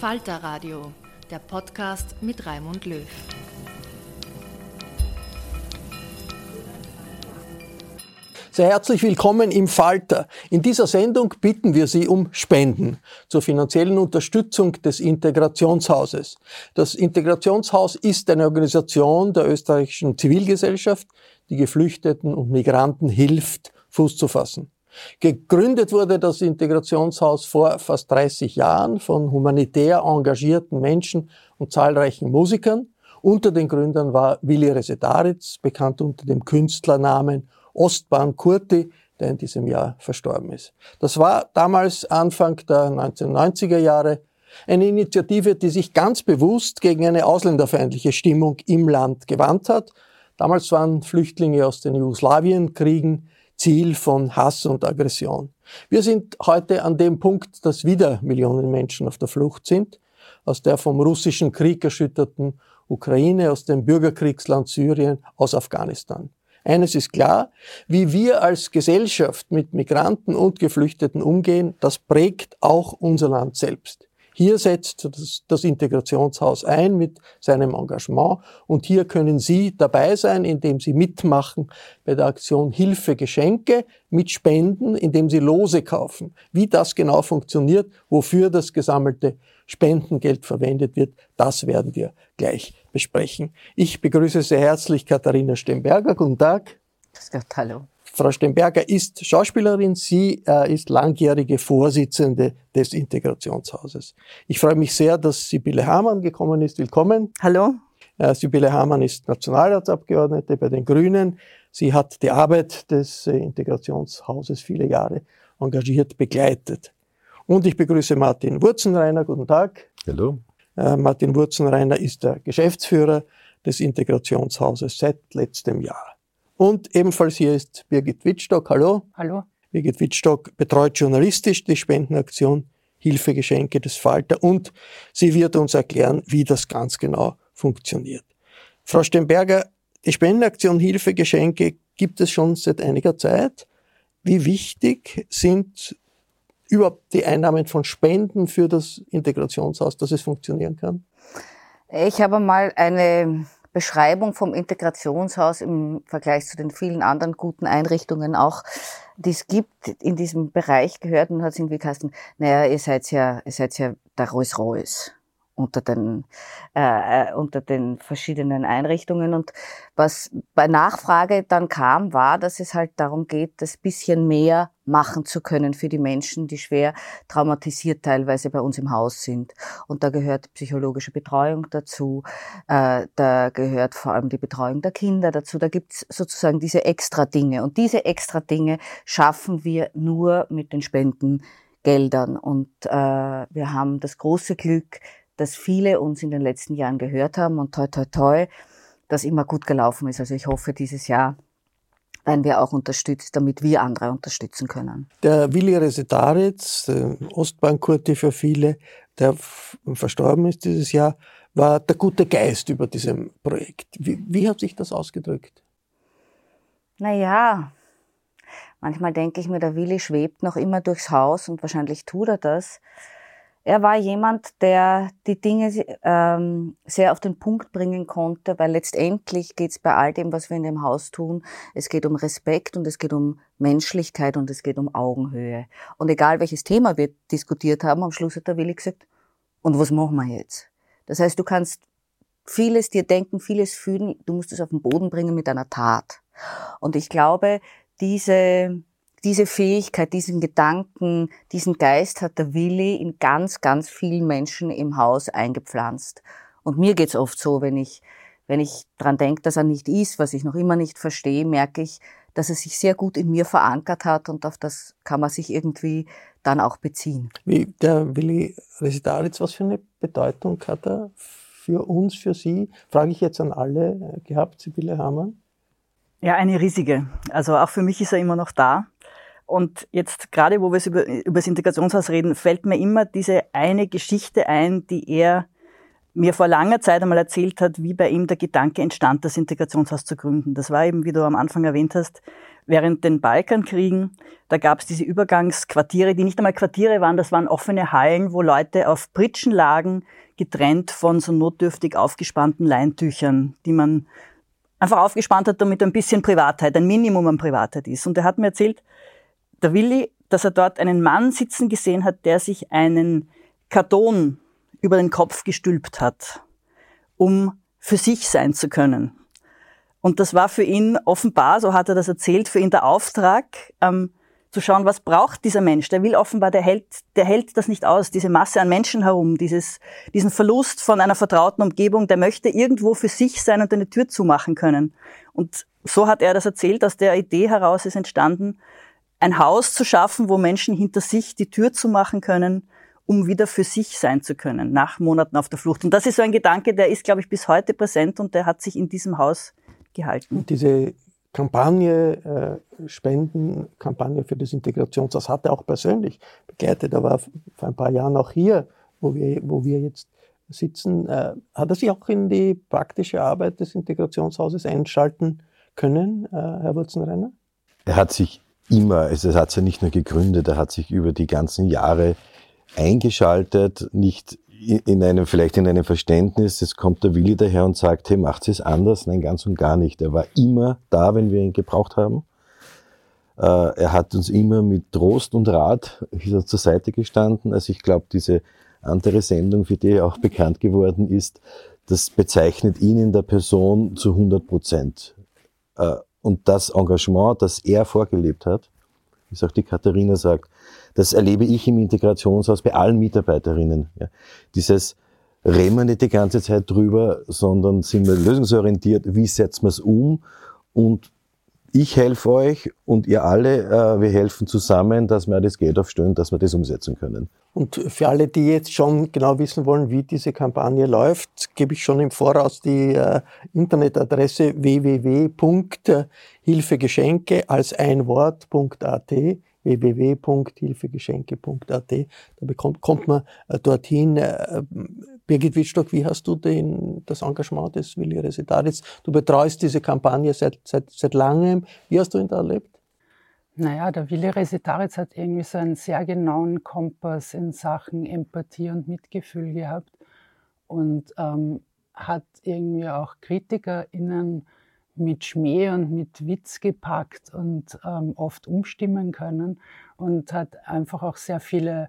Falter Radio, der Podcast mit Raimund Löw. Sehr herzlich willkommen im Falter. In dieser Sendung bitten wir Sie um Spenden zur finanziellen Unterstützung des Integrationshauses. Das Integrationshaus ist eine Organisation der österreichischen Zivilgesellschaft, die Geflüchteten und Migranten hilft, Fuß zu fassen. Gegründet wurde das Integrationshaus vor fast 30 Jahren von humanitär engagierten Menschen und zahlreichen Musikern. Unter den Gründern war Willi Resetaritz, bekannt unter dem Künstlernamen Ostbahn Kurti, der in diesem Jahr verstorben ist. Das war damals Anfang der 1990er Jahre eine Initiative, die sich ganz bewusst gegen eine ausländerfeindliche Stimmung im Land gewandt hat. Damals waren Flüchtlinge aus den Jugoslawienkriegen Ziel von Hass und Aggression. Wir sind heute an dem Punkt, dass wieder Millionen Menschen auf der Flucht sind, aus der vom russischen Krieg erschütterten Ukraine, aus dem Bürgerkriegsland Syrien, aus Afghanistan. Eines ist klar, wie wir als Gesellschaft mit Migranten und Geflüchteten umgehen, das prägt auch unser Land selbst. Hier setzt das, das, Integrationshaus ein mit seinem Engagement und hier können Sie dabei sein, indem Sie mitmachen bei der Aktion Hilfe Geschenke mit Spenden, indem Sie Lose kaufen. Wie das genau funktioniert, wofür das gesammelte Spendengeld verwendet wird, das werden wir gleich besprechen. Ich begrüße sehr herzlich Katharina Stemberger. Guten Tag. Hallo. Frau Stemberger ist Schauspielerin, sie äh, ist langjährige Vorsitzende des Integrationshauses. Ich freue mich sehr, dass Sibylle Hamann gekommen ist. Willkommen. Hallo. Äh, Sibylle Hamann ist Nationalratsabgeordnete bei den Grünen. Sie hat die Arbeit des äh, Integrationshauses viele Jahre engagiert begleitet. Und ich begrüße Martin Wurzenreiner. Guten Tag. Hallo. Äh, Martin Wurzenreiner ist der Geschäftsführer des Integrationshauses seit letztem Jahr. Und ebenfalls hier ist Birgit Wittstock. Hallo. Hallo. Birgit Wittstock betreut journalistisch die Spendenaktion Hilfegeschenke des Falter und sie wird uns erklären, wie das ganz genau funktioniert. Frau Stemberger, die Spendenaktion Hilfegeschenke gibt es schon seit einiger Zeit. Wie wichtig sind überhaupt die Einnahmen von Spenden für das Integrationshaus, dass es funktionieren kann? Ich habe mal eine Beschreibung vom Integrationshaus im Vergleich zu den vielen anderen guten Einrichtungen auch, die es gibt, in diesem Bereich gehört und hat es irgendwie geheißen, naja, ihr seid ja, ihr seid ja der Rolls Royce. Unter den, äh, äh, unter den verschiedenen Einrichtungen. Und was bei Nachfrage dann kam, war, dass es halt darum geht, das bisschen mehr machen zu können für die Menschen, die schwer traumatisiert teilweise bei uns im Haus sind. Und da gehört psychologische Betreuung dazu, äh, da gehört vor allem die Betreuung der Kinder dazu. Da gibt's sozusagen diese extra Dinge. Und diese extra Dinge schaffen wir nur mit den Spendengeldern. Und äh, wir haben das große Glück, dass viele uns in den letzten Jahren gehört haben und toi, toi, toi, das immer gut gelaufen ist. Also ich hoffe, dieses Jahr werden wir auch unterstützt, damit wir andere unterstützen können. Der Willi Resetaritz, Ostbankurti für viele, der verstorben ist dieses Jahr, war der gute Geist über diesem Projekt. Wie, wie hat sich das ausgedrückt? Naja, manchmal denke ich mir, der Willi schwebt noch immer durchs Haus und wahrscheinlich tut er das. Er war jemand, der die Dinge ähm, sehr auf den Punkt bringen konnte, weil letztendlich geht es bei all dem, was wir in dem Haus tun, es geht um Respekt und es geht um Menschlichkeit und es geht um Augenhöhe. Und egal welches Thema wir diskutiert haben, am Schluss hat der Willi gesagt, und was machen wir jetzt? Das heißt, du kannst vieles dir denken, vieles fühlen, du musst es auf den Boden bringen mit einer Tat. Und ich glaube, diese diese Fähigkeit, diesen Gedanken, diesen Geist hat der Willi in ganz, ganz vielen Menschen im Haus eingepflanzt. Und mir geht's oft so, wenn ich, wenn ich dran denke, dass er nicht ist, was ich noch immer nicht verstehe, merke ich, dass er sich sehr gut in mir verankert hat und auf das kann man sich irgendwie dann auch beziehen. Wie der Willi Residaritz, was für eine Bedeutung hat er für uns, für Sie? Frage ich jetzt an alle gehabt, Sibylle Hamann. Ja, eine riesige. Also auch für mich ist er immer noch da. Und jetzt gerade, wo wir über, über das Integrationshaus reden, fällt mir immer diese eine Geschichte ein, die er mir vor langer Zeit einmal erzählt hat, wie bei ihm der Gedanke entstand, das Integrationshaus zu gründen. Das war eben, wie du am Anfang erwähnt hast, während den Balkankriegen, da gab es diese Übergangsquartiere, die nicht einmal Quartiere waren, das waren offene Hallen, wo Leute auf Pritschen lagen, getrennt von so notdürftig aufgespannten Leintüchern, die man einfach aufgespannt hat, damit ein bisschen Privatheit, ein Minimum an Privatheit ist. Und er hat mir erzählt, der Willi, dass er dort einen Mann sitzen gesehen hat, der sich einen Karton über den Kopf gestülpt hat, um für sich sein zu können. Und das war für ihn offenbar, so hat er das erzählt, für ihn der Auftrag, ähm, zu schauen, was braucht dieser Mensch. Der will offenbar, der hält, der hält das nicht aus, diese Masse an Menschen herum, dieses, diesen Verlust von einer vertrauten Umgebung, der möchte irgendwo für sich sein und eine Tür zumachen können. Und so hat er das erzählt, aus der Idee heraus ist entstanden, ein Haus zu schaffen, wo Menschen hinter sich die Tür zu machen können, um wieder für sich sein zu können, nach Monaten auf der Flucht. Und das ist so ein Gedanke, der ist, glaube ich, bis heute präsent und der hat sich in diesem Haus gehalten. Und diese Kampagne, äh, Spendenkampagne für das Integrationshaus hat er auch persönlich begleitet. Er war vor ein paar Jahren auch hier, wo wir, wo wir jetzt sitzen. Äh, hat er sich auch in die praktische Arbeit des Integrationshauses einschalten können, äh, Herr Wurzenrenner? Er hat sich immer, also es hat sich ja nicht nur gegründet, er hat sich über die ganzen Jahre eingeschaltet, nicht in einem, vielleicht in einem Verständnis, es kommt der Willi daher und sagt, hey, macht es anders? Nein, ganz und gar nicht. Er war immer da, wenn wir ihn gebraucht haben. Äh, er hat uns immer mit Trost und Rat zur Seite gestanden. Also ich glaube, diese andere Sendung, für die er auch bekannt geworden ist, das bezeichnet ihn in der Person zu 100 Prozent. Und das Engagement, das er vorgelebt hat, wie es auch die Katharina sagt, das erlebe ich im Integrationshaus bei allen Mitarbeiterinnen. Ja. Dieses reden wir nicht die ganze Zeit drüber, sondern sind wir lösungsorientiert, wie setzen wir es um und ich helfe euch und ihr alle, äh, wir helfen zusammen, dass wir das Geld aufstellen, dass wir das umsetzen können. Und für alle, die jetzt schon genau wissen wollen, wie diese Kampagne läuft, gebe ich schon im Voraus die äh, Internetadresse www.hilfegeschenke als ein Wort.at www.hilfegeschenke.at. Da bekommt, kommt man äh, dorthin. Birgit Wittstock, wie hast du den, das Engagement des Willi Resitaritz? Du betreust diese Kampagne seit, seit, seit langem. Wie hast du ihn da erlebt? Naja, der Willi Resitaritz hat irgendwie so einen sehr genauen Kompass in Sachen Empathie und Mitgefühl gehabt und ähm, hat irgendwie auch KritikerInnen mit Schmäh und mit Witz gepackt und ähm, oft umstimmen können und hat einfach auch sehr viele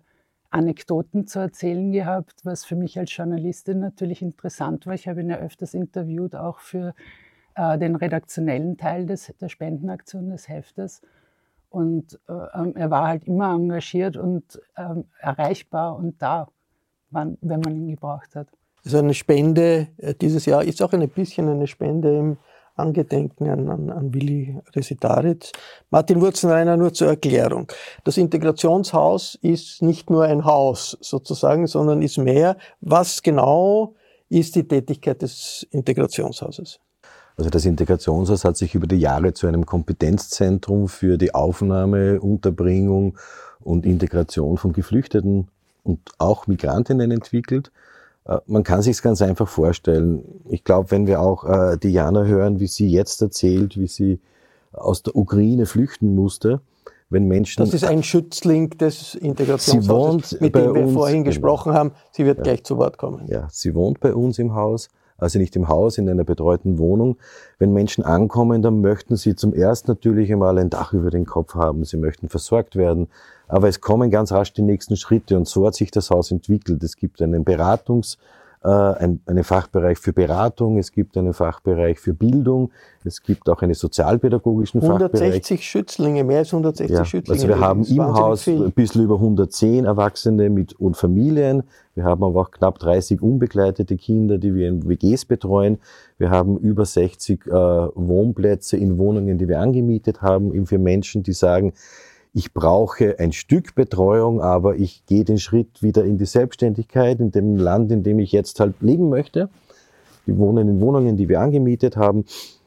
Anekdoten zu erzählen gehabt, was für mich als Journalistin natürlich interessant war. Ich habe ihn ja öfters interviewt, auch für äh, den redaktionellen Teil des, der Spendenaktion des Heftes. Und äh, ähm, er war halt immer engagiert und ähm, erreichbar und da, wann, wenn man ihn gebraucht hat. Also eine Spende äh, dieses Jahr ist auch ein bisschen eine Spende im Angedenken an, an, an Willi Resitaritz. Martin Wurzenreiner nur zur Erklärung. Das Integrationshaus ist nicht nur ein Haus sozusagen, sondern ist mehr. Was genau ist die Tätigkeit des Integrationshauses? Also das Integrationshaus hat sich über die Jahre zu einem Kompetenzzentrum für die Aufnahme, Unterbringung und Integration von Geflüchteten und auch Migrantinnen entwickelt. Äh, man kann sich ganz einfach vorstellen. Ich glaube, wenn wir auch äh, Diana hören, wie sie jetzt erzählt, wie sie aus der Ukraine flüchten musste, wenn Menschen. Das ist ein Schützling des Integrationshauses, mit dem wir uns, vorhin gesprochen haben. Sie wird ja. gleich zu Wort kommen. Ja, sie wohnt bei uns im Haus, also nicht im Haus, in einer betreuten Wohnung. Wenn Menschen ankommen, dann möchten sie zum ersten natürlich einmal ein Dach über den Kopf haben. Sie möchten versorgt werden. Aber es kommen ganz rasch die nächsten Schritte und so hat sich das Haus entwickelt. Es gibt einen Beratungs- ein, einen Fachbereich für Beratung, es gibt einen Fachbereich für Bildung, es gibt auch einen sozialpädagogischen 160 Fachbereich. 160 Schützlinge, mehr als 160 ja, Schützlinge. Also wir haben im Haus viel. ein bisschen über 110 Erwachsene mit und Familien. Wir haben aber auch knapp 30 unbegleitete Kinder, die wir in WGs betreuen. Wir haben über 60 äh, Wohnplätze in Wohnungen, die wir angemietet haben, eben für Menschen, die sagen, ich brauche ein Stück Betreuung, aber ich gehe den Schritt wieder in die Selbstständigkeit in dem Land, in dem ich jetzt halt leben möchte. Die wohnen in Wohnungen, die wir angemietet haben.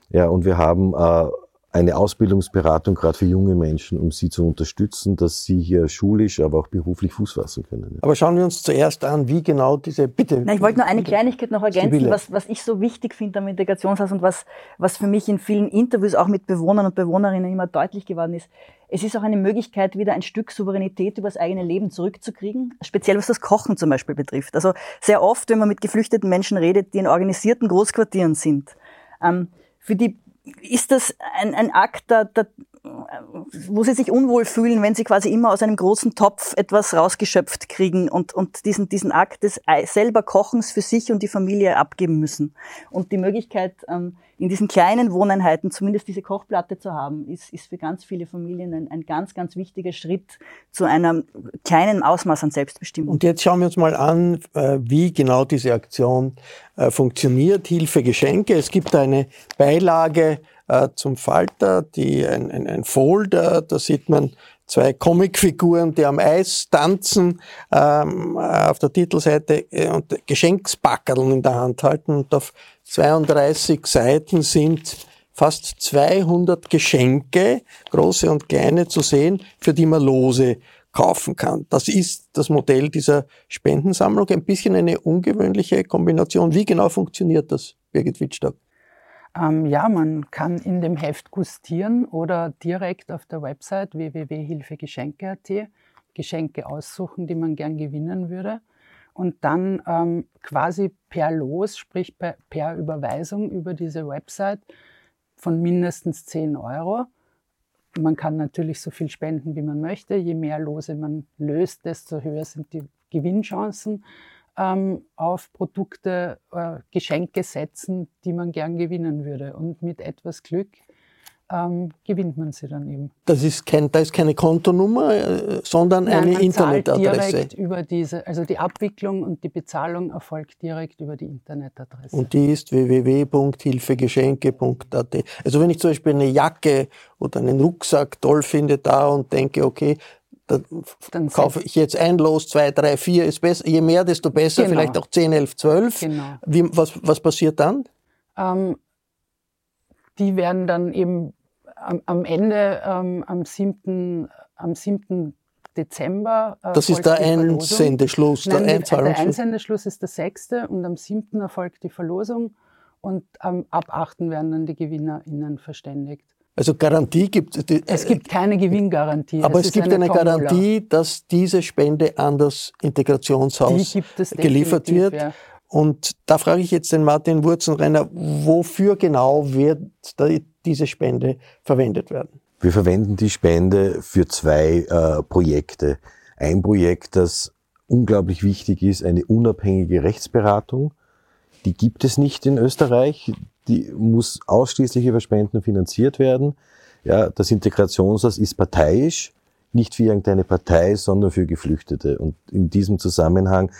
Ja, und wir haben äh, eine Ausbildungsberatung gerade für junge Menschen, um sie zu unterstützen, dass sie hier schulisch, aber auch beruflich Fuß fassen können. Aber schauen wir uns zuerst an, wie genau diese Bitte. Na, ich wollte nur eine Kleinigkeit noch ergänzen, was, was ich so wichtig finde am Integrationshaus und was, was für mich in vielen Interviews auch mit Bewohnern und Bewohnerinnen immer deutlich geworden ist. Es ist auch eine Möglichkeit, wieder ein Stück Souveränität über das eigene Leben zurückzukriegen, speziell was das Kochen zum Beispiel betrifft. Also sehr oft, wenn man mit geflüchteten Menschen redet, die in organisierten Großquartieren sind, ähm, für die ist das ein, ein Akt der, der wo sie sich unwohl fühlen, wenn sie quasi immer aus einem großen Topf etwas rausgeschöpft kriegen und, und diesen, diesen Akt des selber Kochens für sich und die Familie abgeben müssen. Und die Möglichkeit, ähm, in diesen kleinen Wohneinheiten zumindest diese Kochplatte zu haben, ist, ist für ganz viele Familien ein, ein ganz, ganz wichtiger Schritt zu einem kleinen Ausmaß an Selbstbestimmung. Und jetzt schauen wir uns mal an, äh, wie genau diese Aktion äh, funktioniert. Hilfe, Geschenke. Es gibt eine Beilage, äh, zum Falter, die, ein, ein, ein Folder, da sieht man zwei Comicfiguren, die am Eis tanzen, ähm, auf der Titelseite äh, und Geschenkspackerln in der Hand halten und auf 32 Seiten sind fast 200 Geschenke, große und kleine, zu sehen, für die man Lose kaufen kann. Das ist das Modell dieser Spendensammlung. Ein bisschen eine ungewöhnliche Kombination. Wie genau funktioniert das, Birgit Wittstock? Ähm, ja, man kann in dem Heft gustieren oder direkt auf der Website www.hilfegeschenke.at Geschenke aussuchen, die man gern gewinnen würde. Und dann ähm, quasi per Los, sprich per, per Überweisung über diese Website von mindestens 10 Euro. Man kann natürlich so viel spenden, wie man möchte. Je mehr Lose man löst, desto höher sind die Gewinnchancen ähm, auf Produkte, äh, Geschenke setzen, die man gern gewinnen würde. Und mit etwas Glück ähm, gewinnt man sie dann eben. Das ist kein, da ist keine Kontonummer, äh, sondern Nein, eine man Internetadresse. direkt über diese, also die Abwicklung und die Bezahlung erfolgt direkt über die Internetadresse. Und die ist www.hilfegeschenke.at. Also wenn ich zum Beispiel eine Jacke oder einen Rucksack toll finde da und denke, okay, da dann kaufe ich jetzt ein Los, zwei, drei, vier ist besser. Je mehr, desto besser. Genau. Vielleicht auch zehn, elf, zwölf. Genau. Wie, was, was passiert dann? Ähm, die werden dann eben am, am Ende, ähm, am 7. Am 7. Dezember. Äh, das ist der Einsendeschluss, der Nein, Der Einsendeschluss ist der 6. und am 7. erfolgt die Verlosung und ähm, ab 8. werden dann die GewinnerInnen verständigt. Also Garantie gibt es. Es gibt keine Gewinngarantie. Aber es, es gibt eine, eine Garantie, dass diese Spende an das Integrationshaus geliefert wird. Ja. Und da frage ich jetzt den Martin Wurzenrenner, wofür genau wird diese Spende verwendet werden? Wir verwenden die Spende für zwei äh, Projekte. Ein Projekt, das unglaublich wichtig ist, eine unabhängige Rechtsberatung. Die gibt es nicht in Österreich. Die muss ausschließlich über Spenden finanziert werden. Ja, das Integrationshaus ist parteiisch, nicht für irgendeine Partei, sondern für Geflüchtete. Und in diesem Zusammenhang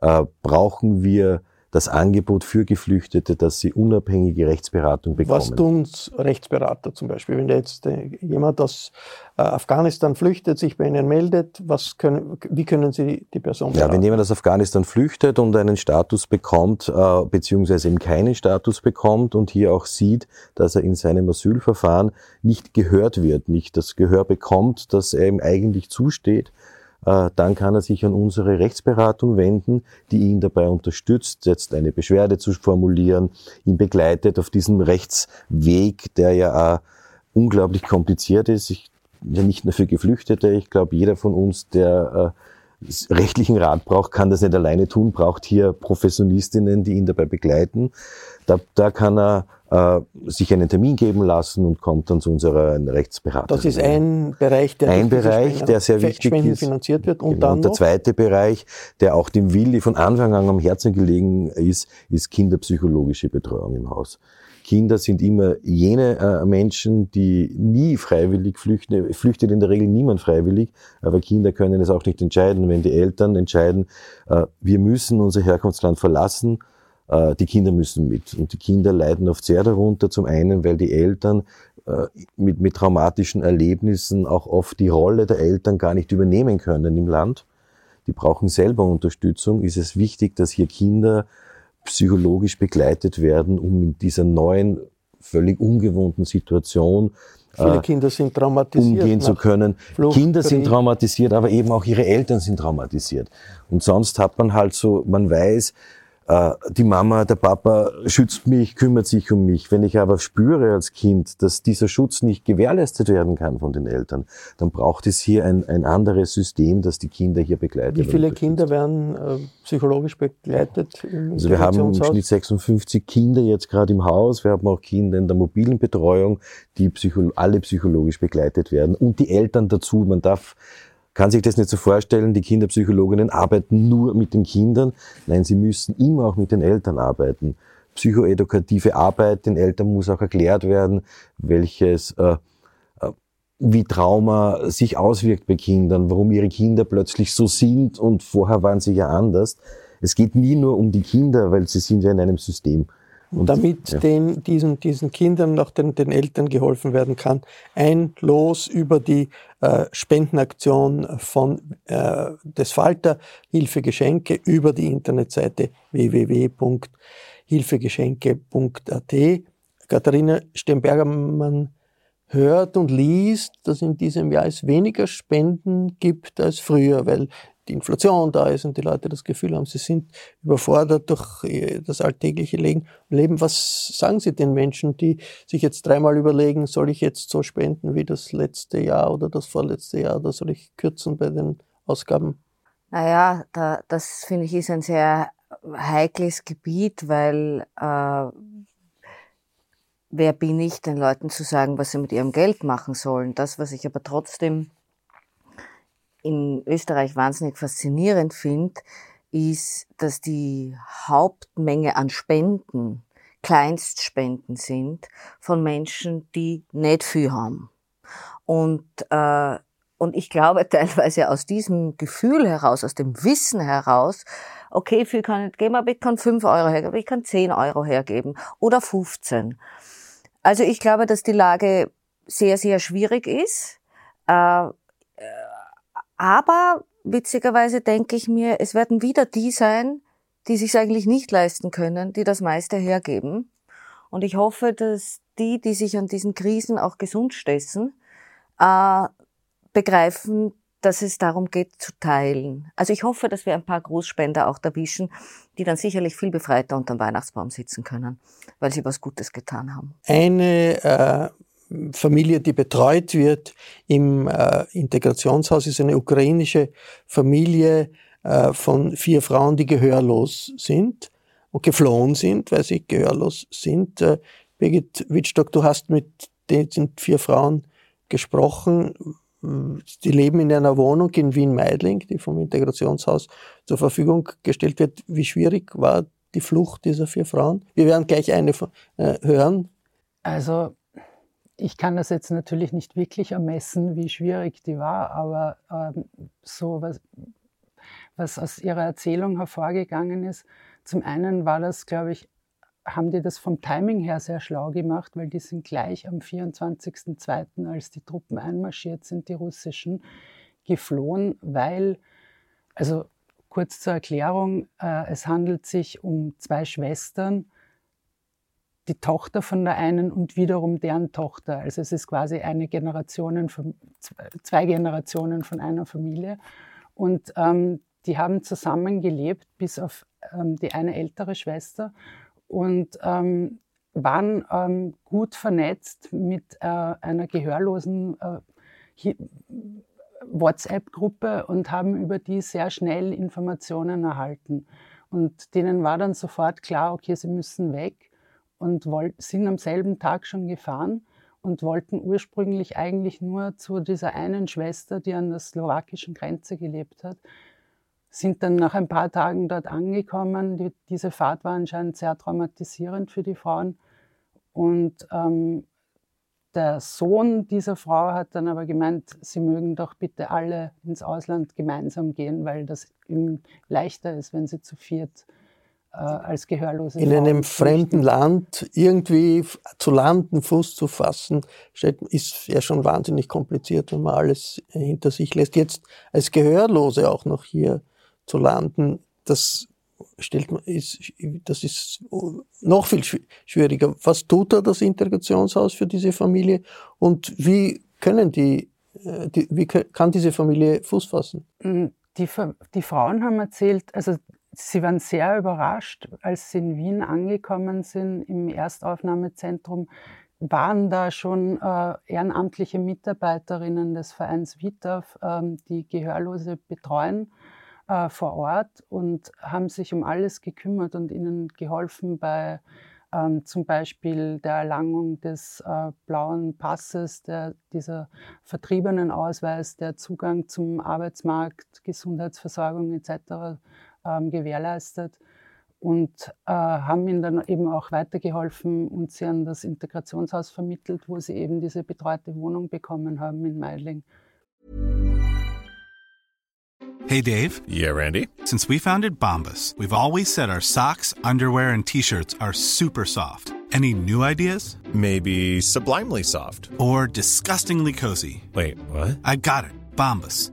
äh, brauchen wir das Angebot für Geflüchtete, dass sie unabhängige Rechtsberatung bekommen. Was tun Rechtsberater zum Beispiel, wenn jetzt äh, jemand aus äh, Afghanistan flüchtet, sich bei Ihnen meldet, was können, wie können Sie die Person beraten? Ja, wenn jemand aus Afghanistan flüchtet und einen Status bekommt, äh, beziehungsweise eben keinen Status bekommt und hier auch sieht, dass er in seinem Asylverfahren nicht gehört wird, nicht das Gehör bekommt, das er ihm eigentlich zusteht, dann kann er sich an unsere Rechtsberatung wenden, die ihn dabei unterstützt, jetzt eine Beschwerde zu formulieren, ihn begleitet auf diesem Rechtsweg, der ja auch unglaublich kompliziert ist. Ich, ja nicht nur für Geflüchtete, ich glaube, jeder von uns, der äh, rechtlichen Rat braucht, kann das nicht alleine tun, braucht hier Professionistinnen, die ihn dabei begleiten. Da, da kann er äh, sich einen Termin geben lassen und kommt dann zu unserer Rechtsberatung. Das ist ein Bereich, der, ein Bereich, der sehr wichtig ist. finanziert wird. Und, genau. dann und der zweite Bereich, der auch dem Willi von Anfang an am Herzen gelegen ist, ist kinderpsychologische Betreuung im Haus. Kinder sind immer jene äh, Menschen, die nie freiwillig flüchten. Flüchtet in der Regel niemand freiwillig, aber Kinder können es auch nicht entscheiden. Wenn die Eltern entscheiden, äh, wir müssen unser Herkunftsland verlassen, die Kinder müssen mit. Und die Kinder leiden oft sehr darunter, zum einen, weil die Eltern äh, mit, mit traumatischen Erlebnissen auch oft die Rolle der Eltern gar nicht übernehmen können im Land. Die brauchen selber Unterstützung. Ist es wichtig, dass hier Kinder psychologisch begleitet werden, um in dieser neuen, völlig ungewohnten Situation Viele äh, Kinder sind traumatisiert. Umgehen zu können. Flucht, Kinder sind traumatisiert, aber eben auch ihre Eltern sind traumatisiert. Und sonst hat man halt so, man weiß, äh, die Mama, der Papa schützt mich, kümmert sich um mich. Wenn ich aber spüre als Kind, dass dieser Schutz nicht gewährleistet werden kann von den Eltern, dann braucht es hier ein, ein anderes System, das die Kinder hier begleitet. Wie viele Kinder werden äh, psychologisch begleitet? also wir haben im Schnitt 56 Kinder jetzt gerade im Haus. Wir haben auch Kinder in der mobilen Betreuung, die psycho alle psychologisch begleitet werden und die Eltern dazu. Man darf kann sich das nicht so vorstellen, die Kinderpsychologinnen arbeiten nur mit den Kindern. Nein, sie müssen immer auch mit den Eltern arbeiten. Psychoedukative Arbeit, den Eltern muss auch erklärt werden, welches, äh, äh, wie Trauma sich auswirkt bei Kindern, warum ihre Kinder plötzlich so sind und vorher waren sie ja anders. Es geht nie nur um die Kinder, weil sie sind ja in einem System. Und damit ja. den, diesen, diesen Kindern, noch den, den Eltern geholfen werden kann, ein Los über die äh, Spendenaktion von äh, des Falter Hilfegeschenke über die Internetseite www.hilfegeschenke.at. Katharina Stemberger, hört und liest, dass in diesem Jahr es weniger Spenden gibt als früher, weil die Inflation da ist und die Leute das Gefühl haben, sie sind überfordert durch äh, das alltägliche Leben. Was sagen Sie den Menschen, die sich jetzt dreimal überlegen, soll ich jetzt so spenden wie das letzte Jahr oder das vorletzte Jahr oder soll ich kürzen bei den Ausgaben? Naja, da, das finde ich ist ein sehr heikles Gebiet, weil äh, wer bin ich, den Leuten zu sagen, was sie mit ihrem Geld machen sollen. Das, was ich aber trotzdem in Österreich wahnsinnig faszinierend finde, ist, dass die Hauptmenge an Spenden Kleinstspenden sind von Menschen, die nicht viel haben. Und, äh, und ich glaube teilweise aus diesem Gefühl heraus, aus dem Wissen heraus, okay, viel kann ich nicht geben, aber ich kann fünf Euro hergeben, ich kann zehn Euro hergeben oder 15. Also ich glaube, dass die Lage sehr, sehr schwierig ist. Äh, aber witzigerweise denke ich mir, es werden wieder die sein, die sich eigentlich nicht leisten können, die das meiste hergeben. Und ich hoffe, dass die, die sich an diesen Krisen auch gesund stessen, äh, begreifen, dass es darum geht zu teilen. Also ich hoffe, dass wir ein paar Großspender auch erwischen, die dann sicherlich viel befreiter unter dem Weihnachtsbaum sitzen können, weil sie was Gutes getan haben. Eine äh, Familie, die betreut wird im äh, Integrationshaus, ist eine ukrainische Familie äh, von vier Frauen, die gehörlos sind und geflohen sind, weil sie gehörlos sind. Äh, Birgit Wittstock, du hast mit den vier Frauen gesprochen. die leben in einer Wohnung in Wien-Meidling, die vom Integrationshaus zur Verfügung gestellt wird. Wie schwierig war die Flucht dieser vier Frauen? Wir werden gleich eine äh, hören. Also ich kann das jetzt natürlich nicht wirklich ermessen, wie schwierig die war, aber ähm, so was, was aus ihrer Erzählung hervorgegangen ist, zum einen war das, glaube ich, haben die das vom Timing her sehr schlau gemacht, weil die sind gleich am 24.02., als die Truppen einmarschiert sind, die russischen, geflohen, weil, also kurz zur Erklärung, äh, es handelt sich um zwei Schwestern, die Tochter von der einen und wiederum deren Tochter. Also es ist quasi eine Generationen von, zwei Generationen von einer Familie. Und ähm, die haben zusammen gelebt, bis auf ähm, die eine ältere Schwester und ähm, waren ähm, gut vernetzt mit äh, einer gehörlosen äh, WhatsApp-Gruppe und haben über die sehr schnell Informationen erhalten. Und denen war dann sofort klar, okay, sie müssen weg und sind am selben Tag schon gefahren und wollten ursprünglich eigentlich nur zu dieser einen Schwester, die an der slowakischen Grenze gelebt hat, sind dann nach ein paar Tagen dort angekommen. Die, diese Fahrt war anscheinend sehr traumatisierend für die Frauen. Und ähm, der Sohn dieser Frau hat dann aber gemeint, sie mögen doch bitte alle ins Ausland gemeinsam gehen, weil das ihm leichter ist, wenn sie zu viert äh, als Gehörlose In einem fremden Land irgendwie zu landen, Fuß zu fassen, ist ja schon wahnsinnig kompliziert, wenn man alles hinter sich lässt. Jetzt als Gehörlose auch noch hier zu landen, das stellt man, ist, das ist noch viel schwieriger. Was tut da das Integrationshaus für diese Familie und wie können die, äh, die wie kann diese Familie Fuß fassen? Mm, die, die Frauen haben erzählt, also sie waren sehr überrascht, als sie in Wien angekommen sind im Erstaufnahmezentrum, waren da schon äh, ehrenamtliche Mitarbeiterinnen des Vereins Vitaf, äh, die Gehörlose betreuen äh, vor Ort und haben sich um alles gekümmert und ihnen geholfen bei ähm, zum Beispiel der Erlangung des äh, blauen Passes, der, dieser vertriebenen Ausweis, der Zugang zum Arbeitsmarkt, Gesundheitsversorgung etc. Ähm, gewährleistet und äh, haben ihnen dann eben auch weitergeholfen und sie an das Integrationshaus vermittelt, wo sie eben diese betreute Wohnung bekommen haben in Meidling. Hey, Dave. Yeah, Randy. Since we founded Bombus, we've always said our socks, underwear, and t shirts are super soft. Any new ideas? Maybe sublimely soft. Or disgustingly cozy. Wait, what? I got it. Bombus.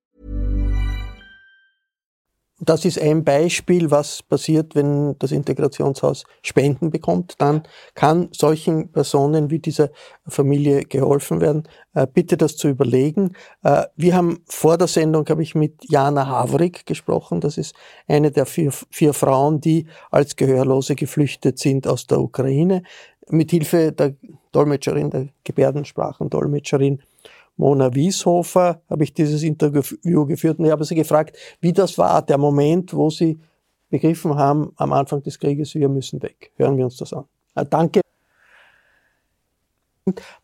Das ist ein Beispiel, was passiert, wenn das Integrationshaus Spenden bekommt. Dann kann solchen Personen wie dieser Familie geholfen werden. Äh, bitte das zu überlegen. Äh, wir haben vor der Sendung, habe ich mit Jana Havrik gesprochen. Das ist eine der vier, vier Frauen, die als Gehörlose geflüchtet sind aus der Ukraine. Mit Hilfe der Dolmetscherin, der Gebärdensprachendolmetscherin Mona Wieshofer habe ich dieses Interview geführt und ich habe sie gefragt, wie das war, der Moment, wo sie begriffen haben, am Anfang des Krieges, wir müssen weg. Hören wir uns das an. Ah, danke.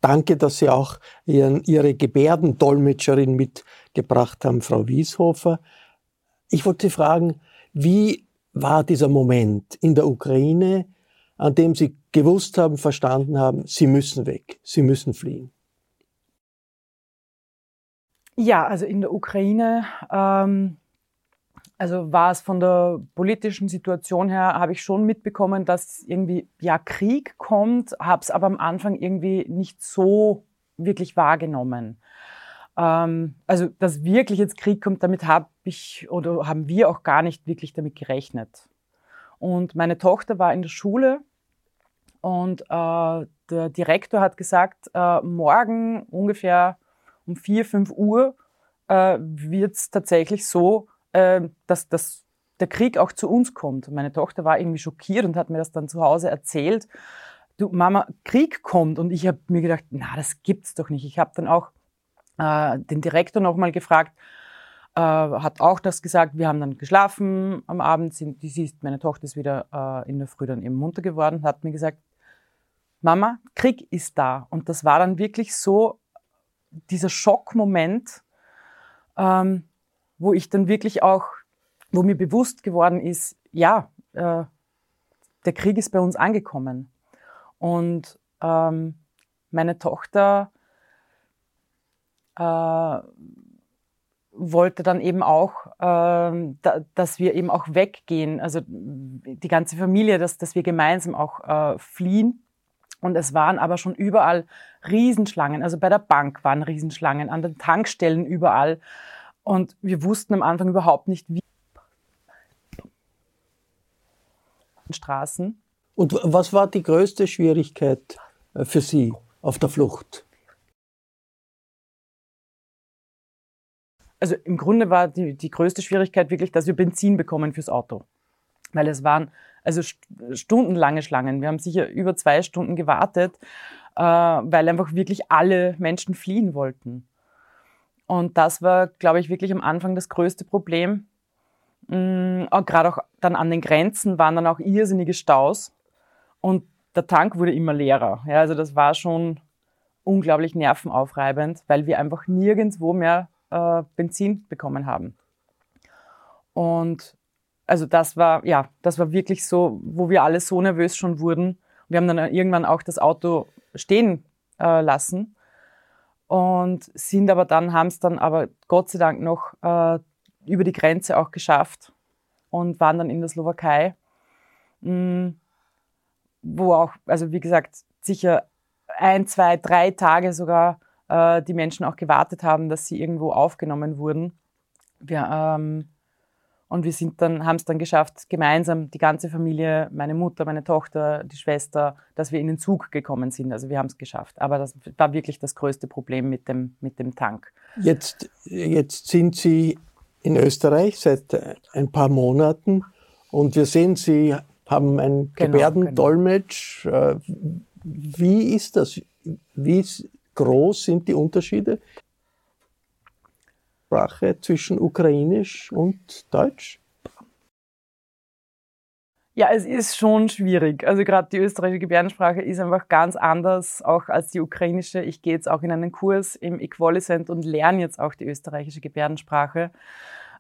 Danke, dass Sie auch ihren, Ihre Gebärdendolmetscherin mitgebracht haben, Frau Wieshofer. Ich wollte Sie fragen, wie war dieser Moment in der Ukraine, an dem Sie gewusst haben, verstanden haben, Sie müssen weg, Sie müssen fliehen? Ja, also in der Ukraine, ähm, also war es von der politischen Situation her, habe ich schon mitbekommen, dass irgendwie ja Krieg kommt, habe es aber am Anfang irgendwie nicht so wirklich wahrgenommen. Ähm, also dass wirklich jetzt Krieg kommt, damit habe ich oder haben wir auch gar nicht wirklich damit gerechnet. Und meine Tochter war in der Schule und äh, der Direktor hat gesagt, äh, morgen ungefähr um 4, 5 Uhr äh, wird es tatsächlich so, äh, dass, dass der Krieg auch zu uns kommt. Meine Tochter war irgendwie schockiert und hat mir das dann zu Hause erzählt. Du, Mama, Krieg kommt. Und ich habe mir gedacht, na, das gibt's doch nicht. Ich habe dann auch äh, den Direktor nochmal gefragt, äh, hat auch das gesagt. Wir haben dann geschlafen am Abend. Sind, die siehst, meine Tochter ist wieder äh, in der Früh dann eben munter geworden, hat mir gesagt, Mama, Krieg ist da. Und das war dann wirklich so dieser Schockmoment, ähm, wo ich dann wirklich auch, wo mir bewusst geworden ist, ja, äh, der Krieg ist bei uns angekommen. Und ähm, meine Tochter äh, wollte dann eben auch, äh, da, dass wir eben auch weggehen, also die ganze Familie, dass, dass wir gemeinsam auch äh, fliehen. Und es waren aber schon überall Riesenschlangen. Also bei der Bank waren Riesenschlangen, an den Tankstellen überall. Und wir wussten am Anfang überhaupt nicht, wie. Straßen. Und was war die größte Schwierigkeit äh, für Sie auf der Flucht? Also im Grunde war die, die größte Schwierigkeit wirklich, dass wir Benzin bekommen fürs Auto. Weil es waren also stundenlange Schlangen. Wir haben sicher über zwei Stunden gewartet, äh, weil einfach wirklich alle Menschen fliehen wollten. Und das war, glaube ich, wirklich am Anfang das größte Problem. Mhm, Gerade auch dann an den Grenzen waren dann auch irrsinnige Staus und der Tank wurde immer leerer. Ja, also das war schon unglaublich nervenaufreibend, weil wir einfach nirgendwo mehr äh, Benzin bekommen haben. Und also das war, ja, das war wirklich so, wo wir alle so nervös schon wurden. Wir haben dann irgendwann auch das Auto stehen äh, lassen und sind aber dann, haben es dann aber Gott sei Dank noch äh, über die Grenze auch geschafft und waren dann in der Slowakei, mh, mm, wo auch, also wie gesagt, sicher ein, zwei, drei Tage sogar äh, die Menschen auch gewartet haben, dass sie irgendwo aufgenommen wurden. Wir, ähm, und wir sind dann, haben es dann geschafft, gemeinsam, die ganze Familie, meine Mutter, meine Tochter, die Schwester, dass wir in den Zug gekommen sind. Also wir haben es geschafft. Aber das war wirklich das größte Problem mit dem, mit dem Tank. Jetzt, jetzt sind Sie in Österreich seit ein paar Monaten und wir sehen, Sie haben ein genau, Gebärdendolmetsch. Genau. Wie ist das? Wie groß sind die Unterschiede? Sprache zwischen Ukrainisch und Deutsch? Ja, es ist schon schwierig. Also gerade die österreichische Gebärdensprache ist einfach ganz anders, auch als die ukrainische. Ich gehe jetzt auch in einen Kurs im Equalicent und lerne jetzt auch die österreichische Gebärdensprache.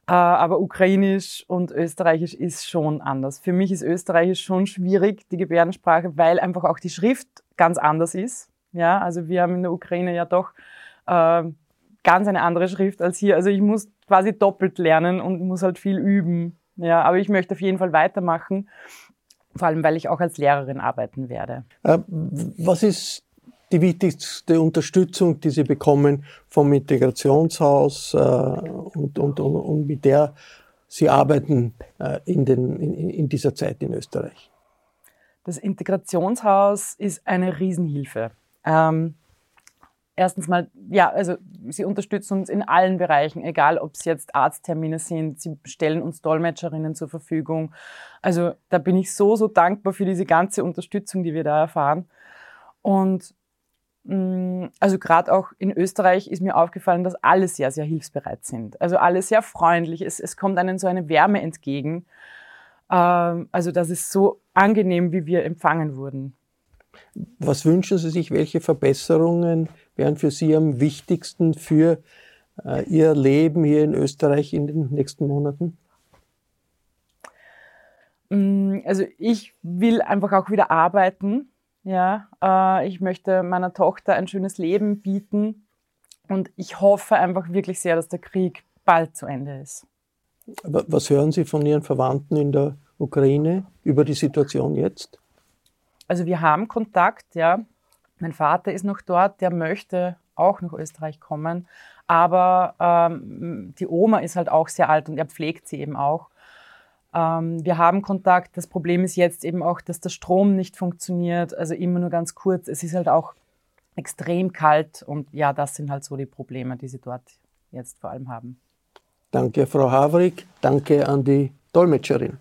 Äh, aber ukrainisch und österreichisch ist schon anders. Für mich ist österreichisch schon schwierig, die Gebärdensprache, weil einfach auch die Schrift ganz anders ist. Ja, also wir haben in der Ukraine ja doch äh, ganz eine andere Schrift als hier. Also ich muss quasi doppelt lernen und muss halt viel üben. Ja, aber ich möchte auf jeden Fall weitermachen, vor allem weil ich auch als Lehrerin arbeiten werde. Äh, was ist die wichtigste Unterstützung, die Sie bekommen vom Integrationshaus äh, und, und, und, und, mit der Sie arbeiten äh, in, den, in, in dieser Zeit in Österreich? Das Integrationshaus ist eine Riesenhilfe. Ähm, erstens mal, ja, also sie unterstützen uns in allen Bereichen, egal ob es jetzt Arzttermine sind, sie stellen uns Dolmetscherinnen zur Verfügung. Also da bin ich so, so dankbar für diese ganze Unterstützung, die wir da erfahren. Und mm, also gerade auch in Österreich ist mir aufgefallen, dass alle sehr, sehr hilfsbereit sind. Also alle sehr freundlich. Es, es kommt einem so eine Wärme entgegen. Ähm, also das ist so angenehm, wie wir empfangen wurden. Was wünschen Sie sich? Welche Verbesserungen wären für Sie am wichtigsten für äh, Ihr Leben hier in Österreich in den nächsten Monaten? Mm, also ich will einfach auch wieder arbeiten. Ja, äh, ich möchte meiner Tochter ein schönes Leben bieten und ich hoffe einfach wirklich sehr, dass der Krieg bald zu Ende ist. Was hören Sie von Ihren Verwandten in der Ukraine über die Situation jetzt? Also wir haben Kontakt, ja. Mein Vater ist noch dort, der möchte auch nach Österreich kommen. Aber ähm, die Oma ist halt auch sehr alt und er pflegt sie eben auch. Ähm, wir haben Kontakt. Das Problem ist jetzt eben auch, dass der Strom nicht funktioniert. Also immer nur ganz kurz. Es ist halt auch extrem kalt und ja, das sind halt so die Probleme, die sie dort jetzt vor allem haben. Danke, Frau Havrik. Danke an die Dolmetscherin.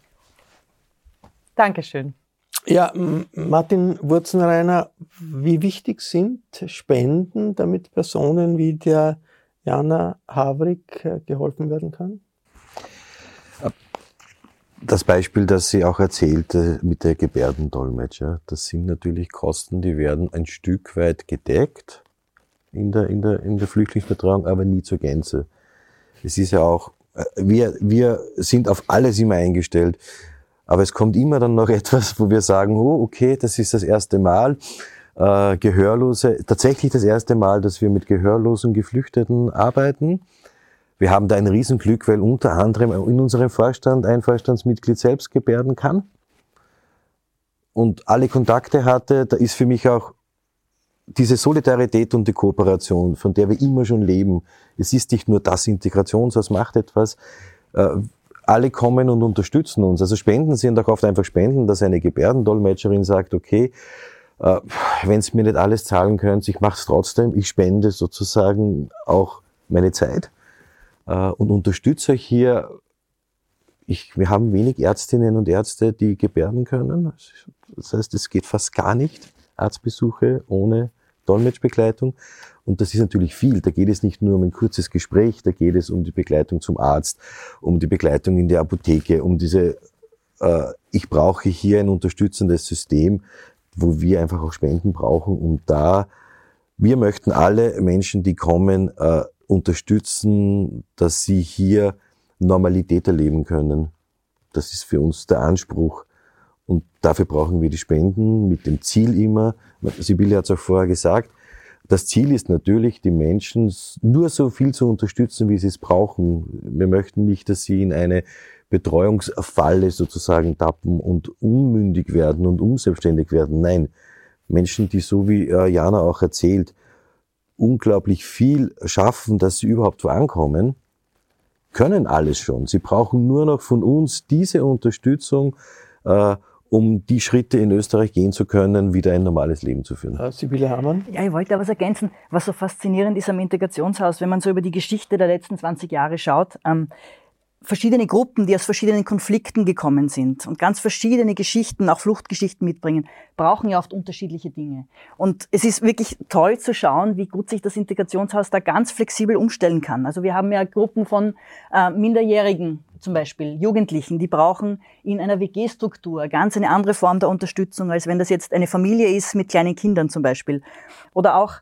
Dankeschön. Ja, Martin Wurzenreiner, wie wichtig sind Spenden, damit Personen wie der Jana Havrik äh, geholfen werden kann? Das Beispiel, das sie auch erzählte mit der Gebärdendolmetscher, das sind natürlich Kosten, die werden ein Stück weit gedeckt in der, in der, in der Flüchtlingsbetreuung, aber nie zur Gänze. Es ist ja auch, äh, wir, wir sind auf alles immer eingestellt, aber es kommt immer dann noch etwas, wo wir sagen, oh, okay, das ist das erste Mal. Äh, Gehörlose, tatsächlich das erste Mal, dass wir mit gehörlosen Geflüchteten arbeiten. Wir haben da ein Riesenglück, weil unter anderem in unserem Vorstand ein Vorstandsmitglied selbst gebärden kann und alle Kontakte hatte. Da ist für mich auch diese Solidarität und die Kooperation, von der wir immer schon leben. Es ist nicht nur das Integrationshaus macht etwas. Alle kommen und unterstützen uns. Also Spenden sind auch oft einfach Spenden, dass eine Gebärdendolmetscherin sagt, okay, äh, wenn Sie mir nicht alles zahlen können, ich mache es trotzdem, ich spende sozusagen auch meine Zeit äh, und unterstütze euch hier. Ich, wir haben wenig Ärztinnen und Ärzte, die gebärden können. Das heißt, es geht fast gar nicht, Arztbesuche ohne Dolmetschbegleitung. Und das ist natürlich viel. Da geht es nicht nur um ein kurzes Gespräch, da geht es um die Begleitung zum Arzt, um die Begleitung in der Apotheke, um diese, äh, ich brauche hier ein unterstützendes System, wo wir einfach auch Spenden brauchen, um da, wir möchten alle Menschen, die kommen, äh, unterstützen, dass sie hier Normalität erleben können. Das ist für uns der Anspruch. Und dafür brauchen wir die Spenden mit dem Ziel immer, Sibylle hat es auch vorher gesagt, das Ziel ist natürlich, die Menschen nur so viel zu unterstützen, wie sie es brauchen. Wir möchten nicht, dass sie in eine Betreuungsfalle sozusagen tappen und unmündig werden und unselbstständig werden. Nein, Menschen, die so wie äh, Jana auch erzählt, unglaublich viel schaffen, dass sie überhaupt vorankommen, können alles schon. Sie brauchen nur noch von uns diese Unterstützung, äh, um die Schritte in Österreich gehen zu können, wieder ein normales Leben zu führen. Uh, Sibylle Hamann? Ja, ich wollte da was ergänzen, was so faszinierend ist am Integrationshaus, wenn man so über die Geschichte der letzten 20 Jahre schaut. Ähm, verschiedene Gruppen, die aus verschiedenen Konflikten gekommen sind und ganz verschiedene Geschichten, auch Fluchtgeschichten mitbringen, brauchen ja oft unterschiedliche Dinge. Und es ist wirklich toll zu schauen, wie gut sich das Integrationshaus da ganz flexibel umstellen kann. Also wir haben ja Gruppen von äh, Minderjährigen, zum Beispiel Jugendlichen, die brauchen in einer WG-Struktur ganz eine andere Form der Unterstützung, als wenn das jetzt eine Familie ist mit kleinen Kindern zum Beispiel. Oder auch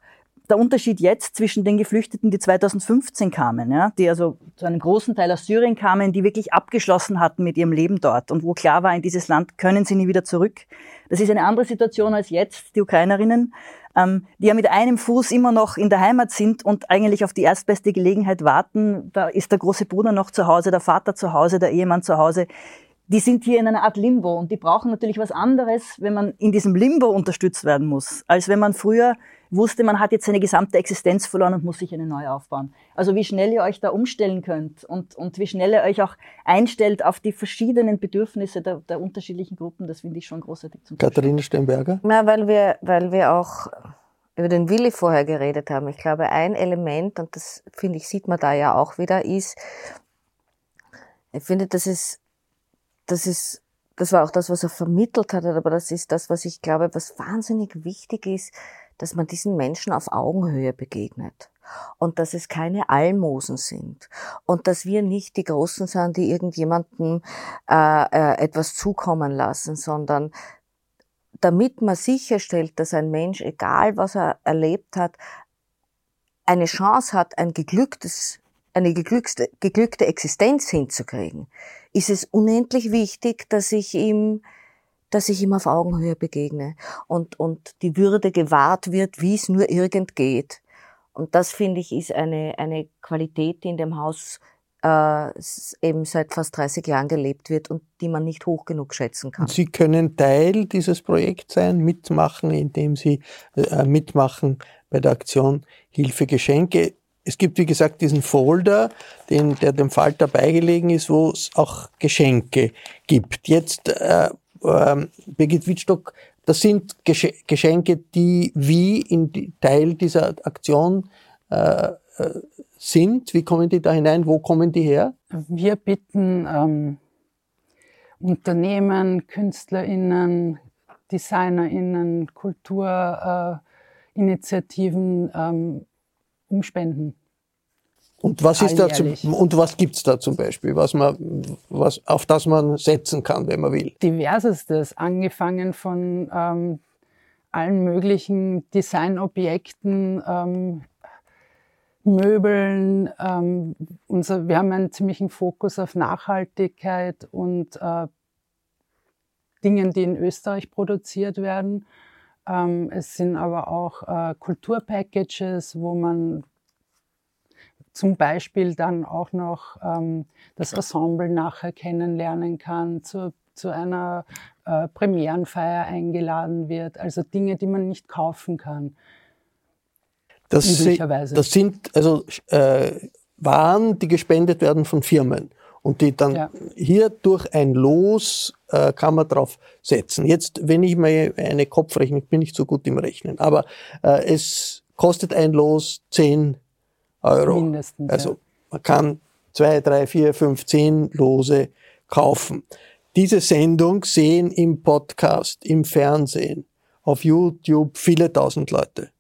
der Unterschied jetzt zwischen den Geflüchteten, die 2015 kamen, ja, die also zu einem großen Teil aus Syrien kamen, die wirklich abgeschlossen hatten mit ihrem Leben dort und wo klar war, in dieses Land können sie nie wieder zurück. Das ist eine andere Situation als jetzt, die Ukrainerinnen, ähm, die ja mit einem Fuß immer noch in der Heimat sind und eigentlich auf die erstbeste Gelegenheit warten. Da ist der große Bruder noch zu Hause, der Vater zu Hause, der Ehemann zu Hause die sind hier in einer Art Limbo und die brauchen natürlich was anderes, wenn man in diesem Limbo unterstützt werden muss, als wenn man früher wusste, man hat jetzt seine gesamte Existenz verloren und muss sich eine neue aufbauen. Also wie schnell ihr euch da umstellen könnt und, und wie schnell ihr euch auch einstellt auf die verschiedenen Bedürfnisse der, der unterschiedlichen Gruppen, das finde ich schon großartig zum Katharina Steinberger? Na, weil wir, weil wir auch über den Willi vorher geredet haben. Ich glaube, ein Element, und das finde ich, sieht man da ja auch wieder, ist, ich finde, das ist das ist, das war auch das, was er vermittelt hat, aber das ist das, was ich glaube, was wahnsinnig wichtig ist, dass man diesen Menschen auf Augenhöhe begegnet. Und dass es keine Almosen sind. Und dass wir nicht die Großen sind, die irgendjemandem äh, äh, etwas zukommen lassen, sondern damit man sicherstellt, dass ein Mensch, egal was er erlebt hat, eine Chance hat, ein geglücktes, eine geglückte, geglückte Existenz hinzukriegen, ist es unendlich wichtig, dass ich ihm dass ich ihm auf Augenhöhe begegne und, und die Würde gewahrt wird, wie es nur irgend geht. Und das, finde ich, ist eine, eine Qualität, die in dem Haus äh, eben seit fast 30 Jahren gelebt wird und die man nicht hoch genug schätzen kann. Sie können Teil dieses Projekts sein, mitmachen, indem Sie äh, mitmachen bei der Aktion Hilfe Geschenke es gibt, wie gesagt, diesen Folder, den, der dem Falter beigelegen ist, wo es auch Geschenke gibt. Jetzt, äh, äh, Birgit Wittstock, das sind Geschenke, die wie in Teil dieser Aktion äh, äh, sind. Wie kommen die da hinein? Wo kommen die her? Wir bitten ähm, Unternehmen, KünstlerInnen, DesignerInnen, Kulturinitiativen, ähm, um Spenden. Und was ist da zum, und was gibt's da zum Beispiel, was man, was, auf das man setzen kann, wenn man will? Diversestes, angefangen von ähm, allen möglichen Designobjekten, ähm, Möbeln. Ähm, unser, wir haben einen ziemlichen Fokus auf Nachhaltigkeit und äh, Dingen, die in Österreich produziert werden. Ähm, es sind aber auch äh, Kulturpackages, wo man zum Beispiel dann auch noch ähm, das Ensemble nachher kennenlernen kann, zu, zu einer äh, Premierenfeier eingeladen wird. Also Dinge, die man nicht kaufen kann. Das, das sind also äh, Waren, die gespendet werden von Firmen und die dann ja. hier durch ein Los äh, kann man drauf setzen. Jetzt, wenn ich mir eine Kopfrechnung, ich bin nicht so gut im Rechnen, aber äh, es kostet ein Los 10 Euro. Mindestens. Also ja. man kann zwei, drei, vier, fünf, zehn Lose kaufen. Diese Sendung sehen im Podcast, im Fernsehen, auf YouTube viele tausend Leute.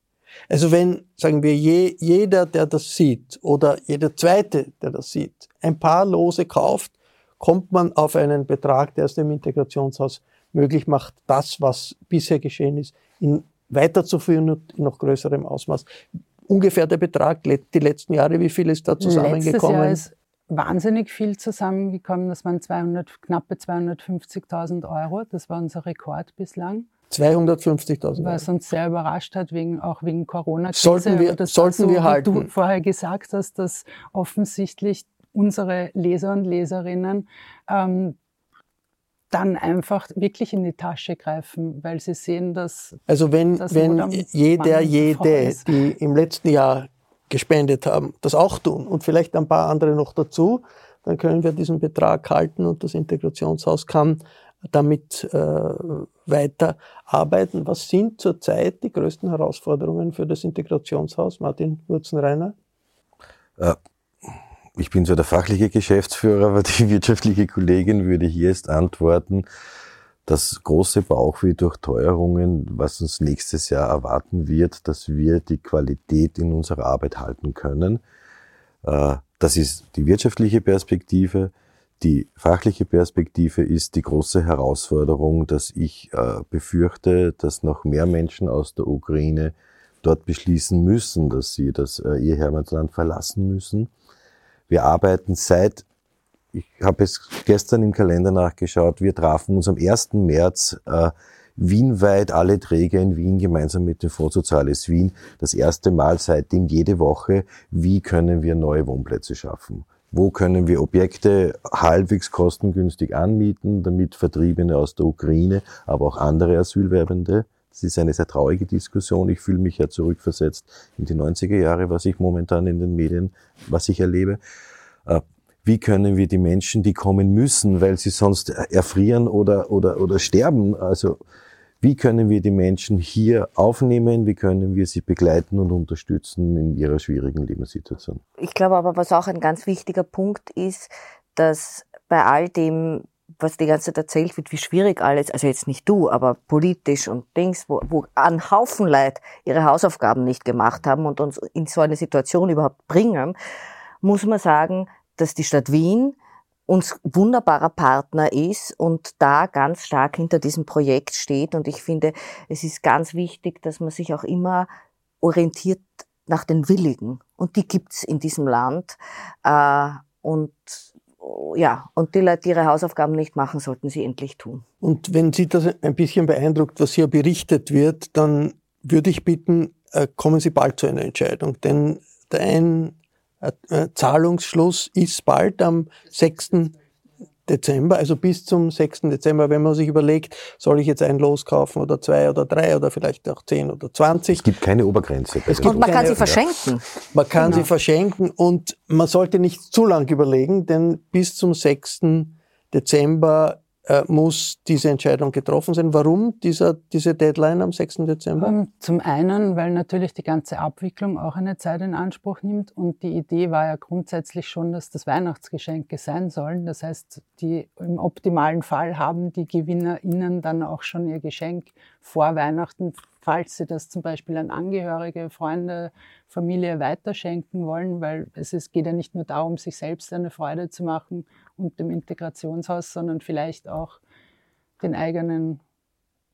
Also wenn, sagen wir, je, jeder, der das sieht oder jeder Zweite, der das sieht, ein paar Lose kauft, kommt man auf einen Betrag, der es dem Integrationshaus möglich macht, das, was bisher geschehen ist, in weiterzuführen und in noch größerem Ausmaß ungefähr der Betrag die letzten Jahre? Wie viel ist da zusammengekommen? Letztes Jahr ist wahnsinnig viel zusammengekommen. Das waren 200, knappe 250.000 Euro. Das war unser Rekord bislang. 250.000 Euro. Was uns sehr überrascht hat, wegen, auch wegen corona -Krise. Sollten wir, das sollten so, wir halten. Wie du vorher gesagt hast, dass offensichtlich unsere Leser und Leserinnen ähm, dann einfach wirklich in die Tasche greifen, weil sie sehen, dass. Also wenn, dass wenn jeder, jede, die im letzten Jahr gespendet haben, das auch tun und vielleicht ein paar andere noch dazu, dann können wir diesen Betrag halten und das Integrationshaus kann damit äh, weiterarbeiten. Was sind zurzeit die größten Herausforderungen für das Integrationshaus, Martin Wurzenreiner? Ich bin zwar der fachliche Geschäftsführer, aber die wirtschaftliche Kollegin würde hier jetzt antworten, das große Bauchweh durch Teuerungen, was uns nächstes Jahr erwarten wird, dass wir die Qualität in unserer Arbeit halten können. Äh, das ist die wirtschaftliche Perspektive. Die fachliche Perspektive ist die große Herausforderung, dass ich äh, befürchte, dass noch mehr Menschen aus der Ukraine dort beschließen müssen, dass sie das, äh, ihr Heimatland verlassen müssen. Wir arbeiten seit, ich habe es gestern im Kalender nachgeschaut, wir trafen uns am 1. März äh, wienweit alle Träger in Wien gemeinsam mit dem Fonds Soziales Wien das erste Mal seitdem jede Woche, wie können wir neue Wohnplätze schaffen. Wo können wir Objekte halbwegs kostengünstig anmieten, damit Vertriebene aus der Ukraine, aber auch andere Asylwerbende das ist eine sehr traurige Diskussion. Ich fühle mich ja zurückversetzt in die 90er Jahre, was ich momentan in den Medien, was ich erlebe. Äh, wie können wir die Menschen, die kommen müssen, weil sie sonst erfrieren oder, oder, oder sterben, also wie können wir die Menschen hier aufnehmen? Wie können wir sie begleiten und unterstützen in ihrer schwierigen Lebenssituation? Ich glaube aber, was auch ein ganz wichtiger Punkt ist, dass bei all dem was die ganze Zeit erzählt wird, wie schwierig alles, also jetzt nicht du, aber politisch und Dings, wo, wo ein Haufen Leute ihre Hausaufgaben nicht gemacht haben und uns in so eine Situation überhaupt bringen, muss man sagen, dass die Stadt Wien uns wunderbarer Partner ist und da ganz stark hinter diesem Projekt steht. Und ich finde, es ist ganz wichtig, dass man sich auch immer orientiert nach den Willigen. Und die gibt's in diesem Land. Äh, und ja, und die Leute, die ihre Hausaufgaben nicht machen, sollten sie endlich tun. Und wenn Sie das ein bisschen beeindruckt, was hier berichtet wird, dann würde ich bitten, äh, kommen Sie bald zu einer Entscheidung. Denn der ein äh, Zahlungsschluss ist bald am 6. Dezember, also bis zum 6. Dezember, wenn man sich überlegt, soll ich jetzt ein Los kaufen oder zwei oder drei oder vielleicht auch zehn oder zwanzig. Es gibt keine Obergrenze. Es gibt und man kann sie verschenken. Man kann genau. sie verschenken und man sollte nicht zu lang überlegen, denn bis zum 6. Dezember muss diese Entscheidung getroffen sein. Warum dieser, diese Deadline am 6. Dezember? Ähm, zum einen, weil natürlich die ganze Abwicklung auch eine Zeit in Anspruch nimmt und die Idee war ja grundsätzlich schon, dass das Weihnachtsgeschenke sein sollen. Das heißt, die, im optimalen Fall haben die GewinnerInnen dann auch schon ihr Geschenk vor Weihnachten falls sie das zum Beispiel an Angehörige, Freunde, Familie weiterschenken wollen, weil es ist, geht ja nicht nur darum, sich selbst eine Freude zu machen und dem Integrationshaus, sondern vielleicht auch den eigenen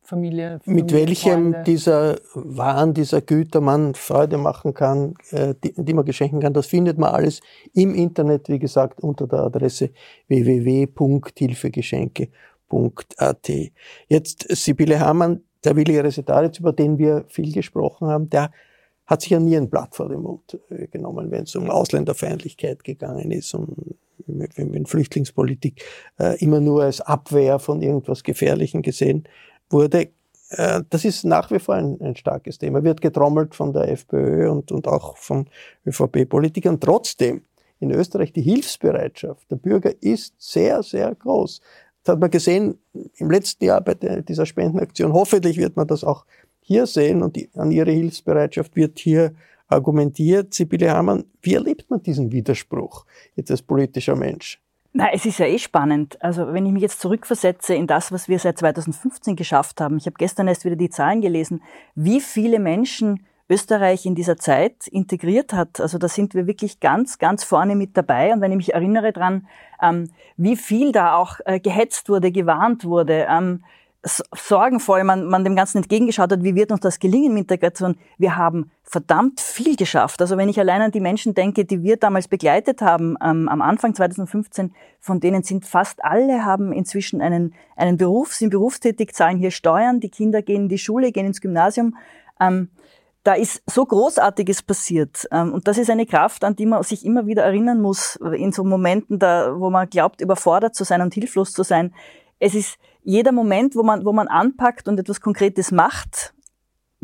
Familie. Familie Mit welchem Freunde. dieser Waren, dieser Güter man Freude machen kann, äh, die, die, man geschenken kann, das findet man alles im Internet, wie gesagt, unter der Adresse www.hilfegeschenke.at. Jetzt Sibylle Hamann, der Willi Resetaritz, über den wir viel gesprochen haben, der hat sich ja nie ein Blatt vor den Mund äh, genommen, wenn es um Ausländerfeindlichkeit gegangen ist, um wenn Flüchtlingspolitik äh, immer nur als Abwehr von irgendwas Gefährlichem gesehen wurde. Äh, das ist nach wie vor ein, ein, starkes Thema. Wird getrommelt von der FPÖ und, und auch von ÖVP-Politikern. Trotzdem in Österreich die Hilfsbereitschaft der Bürger ist sehr, sehr groß. Das hat man gesehen im letzten Jahr bei der, dieser Spendenaktion. Hoffentlich wird man das auch hier sehen und die, an ihre Hilfsbereitschaft wird hier argumentiert. Sibylle Hamann, wie erlebt man diesen Widerspruch jetzt als politischer Mensch? Na, es ist ja eh spannend. Also wenn ich mich jetzt zurückversetze in das, was wir seit 2015 geschafft haben. Ich habe gestern erst wieder die Zahlen gelesen, wie viele Menschen Österreich in dieser Zeit integriert hat. Also da sind wir wirklich ganz, ganz vorne mit dabei. Und wenn ich mich erinnere dran, ähm, wie viel da auch äh, gehetzt wurde, gewarnt wurde, ähm, sorgenvoll man, man dem Ganzen entgegengeschaut hat, wie wird uns das gelingen mit Integration. Wir haben verdammt viel geschafft. Also wenn ich allein an die Menschen denke, die wir damals begleitet haben, ähm, am Anfang 2015, von denen sind fast alle haben inzwischen einen, einen Beruf, sind berufstätig, zahlen hier Steuern, die Kinder gehen in die Schule, gehen ins Gymnasium. Ähm, da ist so Großartiges passiert. Ähm, und das ist eine Kraft, an die man sich immer wieder erinnern muss, in so Momenten, da, wo man glaubt, überfordert zu sein und hilflos zu sein. Es ist, jeder Moment, wo man, wo man anpackt und etwas Konkretes macht,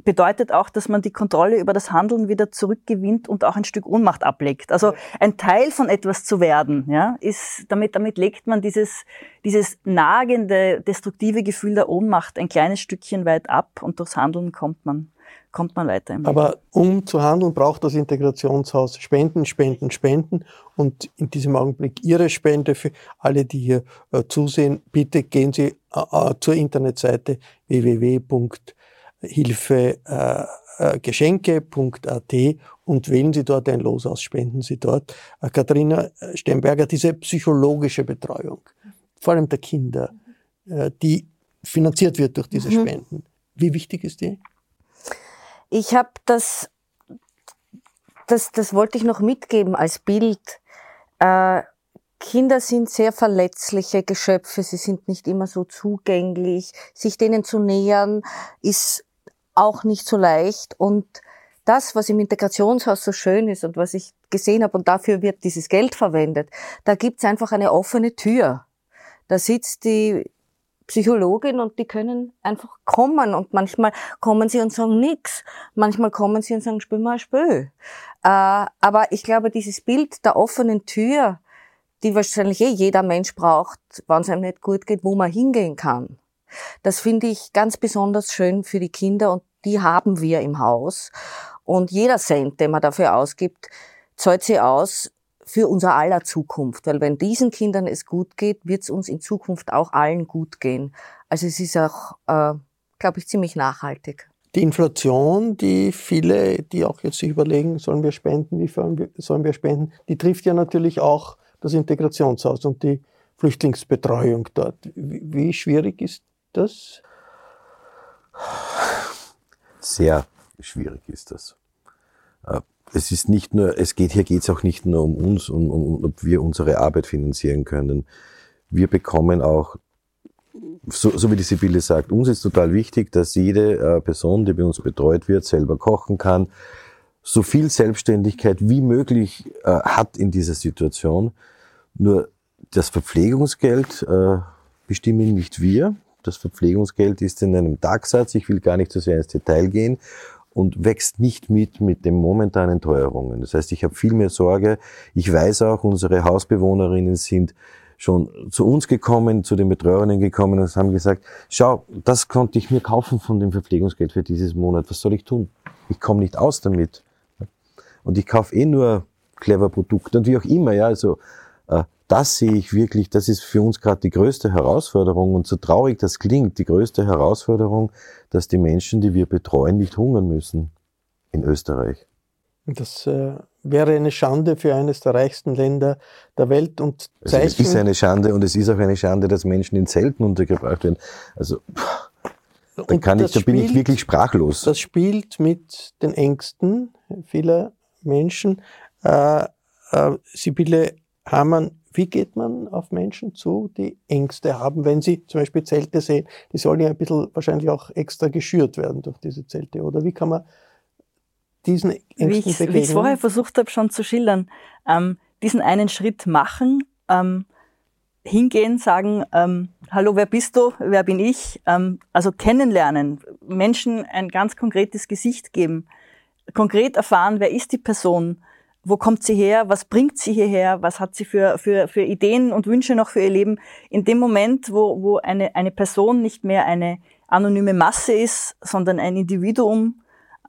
bedeutet auch, dass man die Kontrolle über das Handeln wieder zurückgewinnt und auch ein Stück Ohnmacht ablegt. Also ein Teil von etwas zu werden, ja, ist, damit, damit legt man dieses, dieses nagende, destruktive Gefühl der Ohnmacht ein kleines Stückchen weit ab und durchs Handeln kommt man kommt man weiter. Aber um zu handeln, braucht das Integrationshaus Spenden, Spenden, Spenden. Und in diesem Augenblick Ihre Spende für alle, die hier äh, zusehen. Bitte gehen Sie äh, äh zur Internetseite www.hilfegeschenke.at äh, und wählen Sie dort ein Los aus, spenden Sie dort. Äh, Katharina Sternberger, diese psychologische Betreuung, vor allem der Kinder, äh, die finanziert wird durch diese mhm. Spenden. Wie wichtig ist die? Ich habe das, das, das wollte ich noch mitgeben als Bild. Äh, Kinder sind sehr verletzliche Geschöpfe, sie sind nicht immer so zugänglich. Sich denen zu nähern ist auch nicht so leicht. Und das, was im Integrationshaus so schön ist und was ich gesehen habe, und dafür wird dieses Geld verwendet, da gibt's einfach eine offene Tür. Da sitzt die Psychologin und die können einfach kommen und manchmal kommen sie und sagen nix. Manchmal kommen sie und sagen, spül mal Spül. Äh, aber ich glaube, dieses Bild der offenen Tür, die wahrscheinlich eh jeder Mensch braucht, wenn es einem nicht gut geht, wo man hingehen kann. Das finde ich ganz besonders schön für die Kinder und die haben wir im Haus. Und jeder Cent, den man dafür ausgibt, zahlt sie aus für unser aller Zukunft. Weil wenn diesen Kindern es gut geht, wird es uns in Zukunft auch allen gut gehen. Also es ist auch, äh, glaube ich, ziemlich nachhaltig. Die Inflation, die viele, die auch jetzt sich überlegen, sollen wir spenden, wie sollen wir spenden, die trifft ja natürlich auch das Integrationshaus und die Flüchtlingsbetreuung dort. Wie, schwierig ist das? Sehr schwierig ist das. Es ist nicht nur, es geht, hier geht es auch nicht nur um uns und um, um, ob wir unsere Arbeit finanzieren können. Wir bekommen auch, so, so wie die Sibylle sagt, uns ist total wichtig, dass jede äh, Person, die bei uns betreut wird, selber kochen kann, so viel Selbstständigkeit wie möglich äh, hat in dieser Situation. Nur das Verpflegungsgeld äh, bestimmen nicht wir. Das Verpflegungsgeld ist in einem Tagsatz. Ich will gar nicht so sehr ins Detail gehen und wächst nicht mit mit den momentanen Teuerungen. Das heißt, ich habe viel mehr Sorge. Ich weiß auch, unsere Hausbewohnerinnen sind schon zu uns gekommen, zu den Betreuerinnen gekommen und haben gesagt, schau, das konnte ich mir kaufen von dem Verpflegungsgeld für dieses Monat. Was soll ich tun? Ich komme nicht aus damit. Und ich kaufe eh nur clever Produkte und wie auch immer, ja, also das sehe ich wirklich, das ist für uns gerade die größte Herausforderung und so traurig das klingt, die größte Herausforderung, dass die Menschen, die wir betreuen, nicht hungern müssen in Österreich. Das äh, wäre eine Schande für eines der reichsten Länder der Welt und also es ist eine Schande und es ist auch eine Schande, dass Menschen in Zelten untergebracht werden. Also da, kann ich, da bin ich wirklich sprachlos. Das spielt mit den Ängsten vieler Menschen. Äh, äh, Sibylle Hamann, wie geht man auf Menschen zu, die Ängste haben, wenn sie zum Beispiel Zelte sehen? Die sollen ja ein bisschen wahrscheinlich auch extra geschürt werden durch diese Zelte. Oder wie kann man diesen Ängsten wie ich, begegnen? Wie ich es vorher versucht habe schon zu schildern, ähm, diesen einen Schritt machen, ähm, hingehen, sagen, ähm, hallo, wer bist du, wer bin ich? Ähm, also kennenlernen, Menschen ein ganz konkretes Gesicht geben, konkret erfahren, wer ist die Person, wo kommt sie her, was bringt sie hierher, was hat sie für, für, für Ideen und Wünsche noch für ihr Leben. In dem Moment, wo, wo eine, eine Person nicht mehr eine anonyme Masse ist, sondern ein Individuum,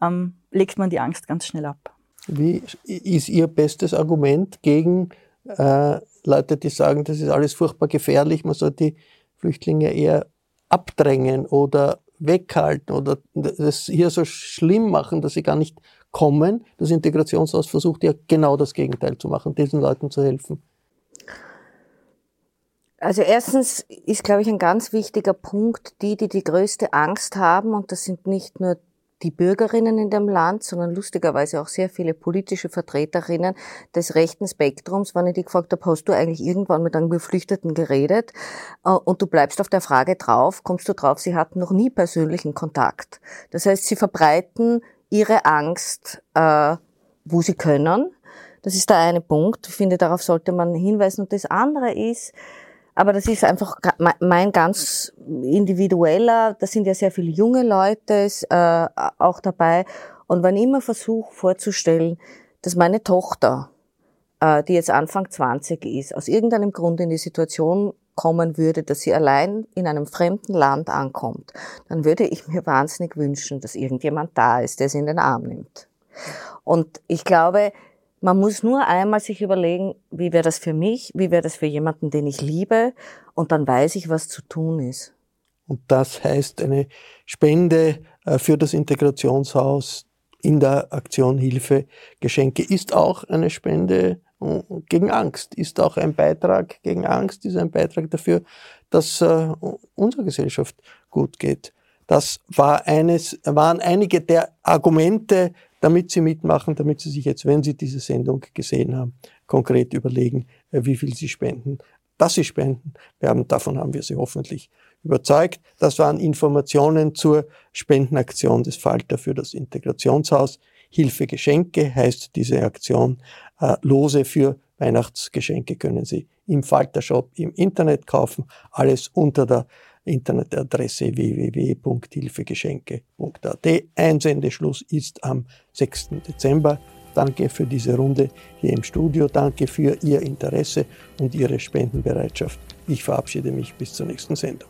ähm, legt man die Angst ganz schnell ab. Wie ist Ihr bestes Argument gegen äh, Leute, die sagen, das ist alles furchtbar gefährlich, man soll die Flüchtlinge eher abdrängen oder weghalten oder das hier so schlimm machen, dass sie gar nicht kommen. Das Integrationshaus versucht ja genau das Gegenteil zu machen, diesen Leuten zu helfen. Also erstens ist, glaube ich, ein ganz wichtiger Punkt, die, die die größte Angst haben, und das sind nicht nur die Bürgerinnen in dem Land, sondern lustigerweise auch sehr viele politische Vertreterinnen des rechten Spektrums, wenn ich die gefragt habe, hast du eigentlich irgendwann mit einem Geflüchteten geredet? Äh, und du bleibst auf der Frage drauf, kommst du drauf, sie hatten noch nie persönlichen Kontakt. Das heißt, sie verbreiten ihre Angst, äh, wo sie können. Das ist der eine Punkt. Ich finde, darauf sollte man hinweisen. Und das andere ist, aber das ist einfach mein ganz individueller, da sind ja sehr viele junge Leute äh, auch dabei. Und wenn ich immer versuche vorzustellen, dass meine Tochter, äh, die jetzt Anfang 20 ist, aus irgendeinem Grund in die Situation kommen würde, dass sie allein in einem fremden Land ankommt, dann würde ich mir wahnsinnig wünschen, dass irgendjemand da ist, der sie in den Arm nimmt. Und ich glaube, man muss nur einmal sich überlegen, wie wäre das für mich, wie wäre das für jemanden, den ich liebe, und dann weiß ich, was zu tun ist. Und das heißt eine Spende äh, für das Integrationshaus in der Aktion Hilfe Geschenke ist auch eine Spende gegen Angst, ist auch ein Beitrag gegen Angst, ist ein Beitrag dafür, dass äh, unserer Gesellschaft gut geht. Das war eines, waren einige der Argumente damit Sie mitmachen, damit Sie sich jetzt, wenn Sie diese Sendung gesehen haben, konkret überlegen, äh, wie viel Sie spenden, dass Sie spenden. Wir haben, davon haben wir Sie hoffentlich überzeugt. Das waren Informationen zur Spendenaktion des Falter für das Integrationshaus. Hilfe Geschenke heißt diese Aktion. Äh, Lose für Weihnachtsgeschenke können Sie im Falter Shop im Internet kaufen. Alles unter der Internetadresse www.hilfegeschenke.at. Einsendeschluss ist am 6. Dezember. Danke für diese Runde hier im Studio. Danke für Ihr Interesse und Ihre Spendenbereitschaft. Ich verabschiede mich bis zur nächsten Sendung.